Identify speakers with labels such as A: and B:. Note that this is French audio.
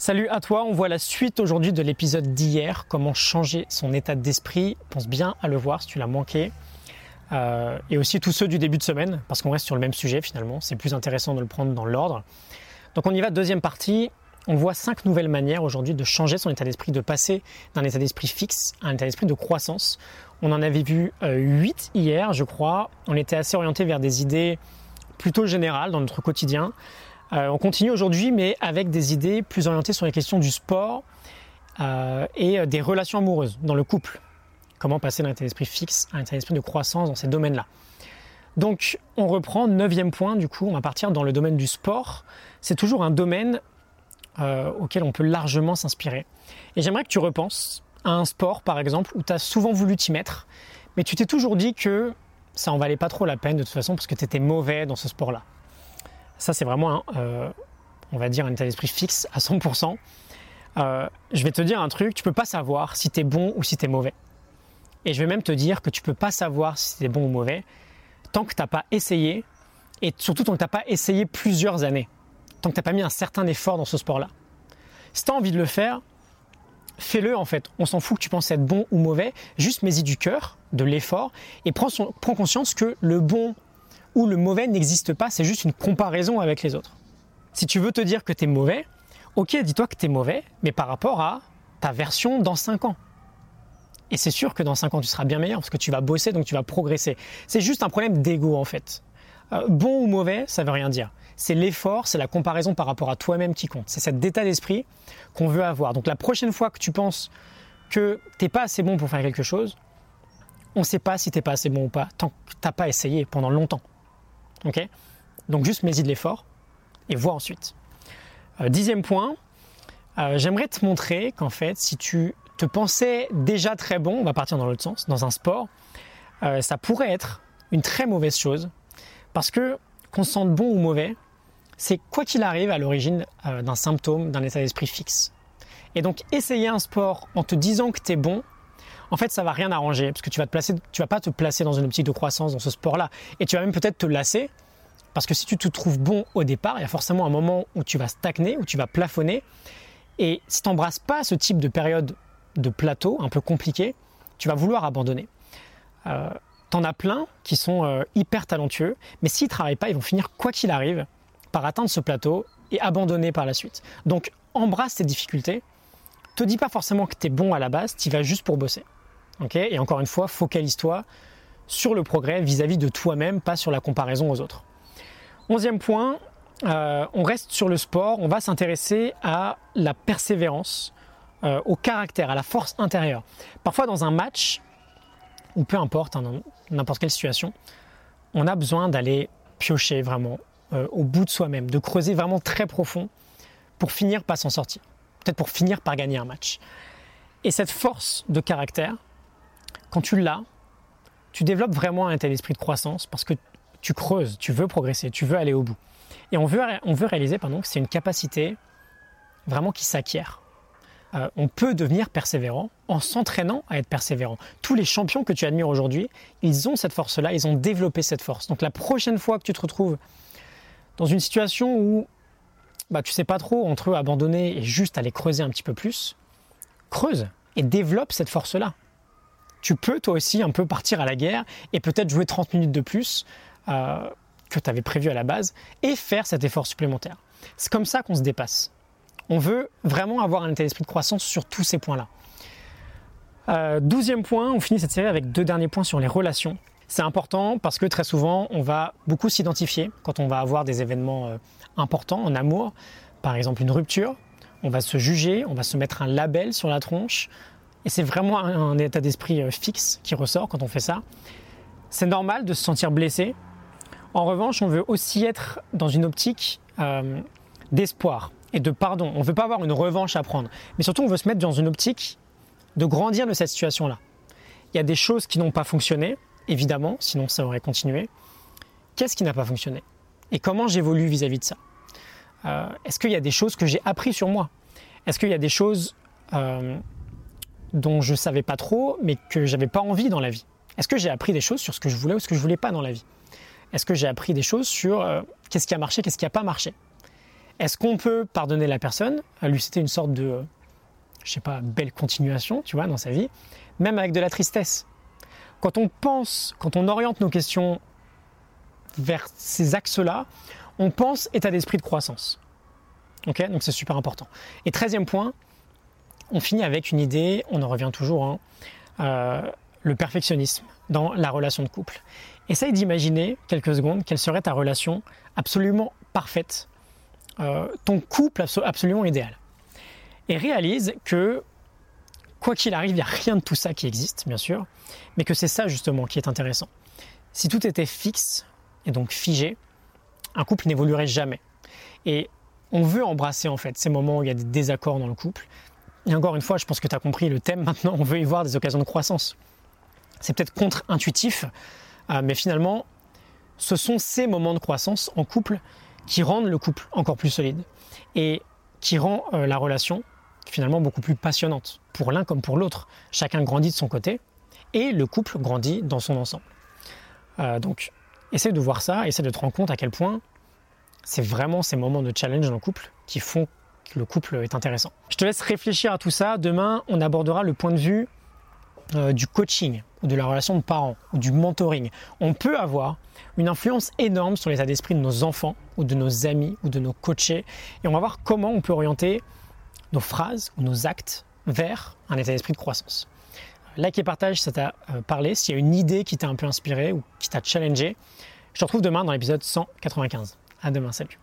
A: Salut à toi, on voit la suite aujourd'hui de l'épisode d'hier, comment changer son état d'esprit. Pense bien à le voir si tu l'as manqué. Euh, et aussi tous ceux du début de semaine, parce qu'on reste sur le même sujet finalement, c'est plus intéressant de le prendre dans l'ordre. Donc on y va, deuxième partie. On voit cinq nouvelles manières aujourd'hui de changer son état d'esprit, de passer d'un état d'esprit fixe à un état d'esprit de croissance. On en avait vu euh, huit hier, je crois. On était assez orienté vers des idées plutôt générales dans notre quotidien. Euh, on continue aujourd'hui, mais avec des idées plus orientées sur les questions du sport euh, et des relations amoureuses dans le couple. Comment passer d'un état d'esprit fixe à un état d'esprit de croissance dans ces domaines-là. Donc, on reprend, neuvième point, du coup, on va partir dans le domaine du sport. C'est toujours un domaine euh, auquel on peut largement s'inspirer. Et j'aimerais que tu repenses à un sport, par exemple, où tu as souvent voulu t'y mettre, mais tu t'es toujours dit que ça en valait pas trop la peine de toute façon parce que tu étais mauvais dans ce sport-là. Ça, c'est vraiment, euh, on va dire, un état d'esprit fixe à 100%. Euh, je vais te dire un truc, tu peux pas savoir si tu es bon ou si tu es mauvais. Et je vais même te dire que tu peux pas savoir si tu es bon ou mauvais tant que tu n'as pas essayé et surtout tant que tu n'as pas essayé plusieurs années. Tant que tu n'as pas mis un certain effort dans ce sport-là. Si tu as envie de le faire, fais-le en fait. On s'en fout que tu penses être bon ou mauvais, juste mets-y du cœur, de l'effort et prends, prends conscience que le bon où le mauvais n'existe pas, c'est juste une comparaison avec les autres. Si tu veux te dire que tu es mauvais, ok, dis-toi que tu es mauvais, mais par rapport à ta version dans 5 ans. Et c'est sûr que dans 5 ans, tu seras bien meilleur parce que tu vas bosser, donc tu vas progresser. C'est juste un problème d'ego en fait. Euh, bon ou mauvais, ça veut rien dire. C'est l'effort, c'est la comparaison par rapport à toi-même qui compte. C'est cet état d'esprit qu'on veut avoir. Donc la prochaine fois que tu penses que t'es pas assez bon pour faire quelque chose, on ne sait pas si t'es pas assez bon ou pas tant que t'as pas essayé pendant longtemps. Donc juste mets-y de l'effort et vois ensuite. Euh, dixième point, euh, j'aimerais te montrer qu'en fait, si tu te pensais déjà très bon, on va partir dans l'autre sens, dans un sport, euh, ça pourrait être une très mauvaise chose parce que qu'on se sente bon ou mauvais, c'est quoi qu'il arrive à l'origine d'un symptôme, d'un état d'esprit fixe. Et donc essayer un sport en te disant que tu es bon, en fait, ça va rien arranger parce que tu vas te placer, tu vas pas te placer dans une optique de croissance dans ce sport-là, et tu vas même peut-être te lasser parce que si tu te trouves bon au départ, il y a forcément un moment où tu vas stagner, où tu vas plafonner, et si tu n'embrasses pas ce type de période de plateau un peu compliqué, tu vas vouloir abandonner. Euh, T'en as plein qui sont euh, hyper talentueux, mais s'ils travaillent pas, ils vont finir quoi qu'il arrive par atteindre ce plateau et abandonner par la suite. Donc embrasse tes difficultés. Te dis pas forcément que tu es bon à la base, tu vas juste pour bosser et encore une fois, focalise-toi sur le progrès vis-à-vis de toi-même, pas sur la comparaison aux autres. Onzième point, euh, on reste sur le sport, on va s'intéresser à la persévérance, euh, au caractère, à la force intérieure. Parfois dans un match, ou peu importe, hein, n'importe quelle situation, on a besoin d'aller piocher vraiment euh, au bout de soi-même, de creuser vraiment très profond pour finir par s'en sortir, peut-être pour finir par gagner un match. Et cette force de caractère, quand tu l'as, tu développes vraiment un tel esprit de croissance parce que tu creuses, tu veux progresser, tu veux aller au bout. Et on veut, on veut réaliser pardon, que c'est une capacité vraiment qui s'acquiert. Euh, on peut devenir persévérant en s'entraînant à être persévérant. Tous les champions que tu admires aujourd'hui, ils ont cette force-là, ils ont développé cette force. Donc la prochaine fois que tu te retrouves dans une situation où bah, tu sais pas trop entre abandonner et juste aller creuser un petit peu plus, creuse et développe cette force-là tu peux toi aussi un peu partir à la guerre et peut-être jouer 30 minutes de plus euh, que tu avais prévu à la base et faire cet effort supplémentaire. C'est comme ça qu'on se dépasse. On veut vraiment avoir un état d'esprit de croissance sur tous ces points-là. Euh, douzième point, on finit cette série avec deux derniers points sur les relations. C'est important parce que très souvent, on va beaucoup s'identifier quand on va avoir des événements euh, importants en amour, par exemple une rupture. On va se juger, on va se mettre un label sur la tronche, et c'est vraiment un, état d'esprit euh, fixe qui ressort quand on fait ça. C'est normal de se sentir blessé. En revanche, on veut aussi être dans une optique euh, d'espoir et de pardon. On ne veut pas avoir une revanche à prendre. Mais surtout, on veut se mettre dans une optique de grandir de cette situation-là. Il y a des choses qui n'ont pas fonctionné, évidemment, sinon ça aurait continué. Qu'est-ce qui n'a pas fonctionné? Et comment j'évolue vis-à-vis de ça? Euh, Est-ce qu'il y a des choses que j'ai appris sur moi? Est-ce qu'il y a des choses dont je savais pas trop, mais que j'avais pas envie dans la vie Est-ce que j'ai appris des choses sur ce que je voulais ou ce que je voulais pas dans la vie? Est-ce que j'ai appris des choses sur euh, qu'est-ce qui a marché, qu'est-ce qui a pas marché? Est-ce qu'on peut pardonner la personne, lui c'était une sorte de, je sais pas, belle continuation, tu vois, dans sa vie, même avec de la tristesse. Quand on pense, quand on oriente nos questions vers ces axes-là, on pense état d'esprit de croissance. Ok, donc c'est super important. Et treizième point, on finit avec une idée, on en revient toujours, hein, euh, le perfectionnisme dans la relation de couple. Essaye d'imaginer quelques secondes quelle serait ta relation absolument parfaite, euh, ton couple absolument idéal. Et réalise que, quoi qu'il arrive, il n'y a rien de tout ça qui existe, bien sûr, mais que c'est ça justement qui est intéressant. Si tout était fixe et donc figé, un couple n'évoluerait jamais. Et on veut embrasser en fait ces moments où il y a des désaccords dans le couple. Et encore une fois, je pense que tu as compris le thème maintenant, on veut y voir des occasions de croissance. C'est peut-être contre-intuitif, euh, mais finalement, ce sont ces moments de croissance en couple qui rendent le couple encore plus solide et qui rend euh, la relation finalement beaucoup plus passionnante pour l'un comme pour l'autre. Chacun grandit de son côté et le couple grandit dans son ensemble. Euh, donc, essaie de voir ça, essaie de te rendre compte à quel point c'est vraiment ces moments de challenge dans le couple qui font le couple est intéressant. Je te laisse réfléchir à tout ça. Demain, on abordera le point de vue euh, du coaching ou de la relation de parents ou du mentoring. On peut avoir une influence énorme sur l'état d'esprit de nos enfants ou de nos amis ou de nos coachés et on va voir comment on peut orienter nos phrases ou nos actes vers un état d'esprit de croissance. Like et partage, ça t'a euh, parlé. S'il y a une idée qui t'a un peu inspiré ou qui t'a challengé, je te retrouve demain dans l'épisode 195. À demain, salut.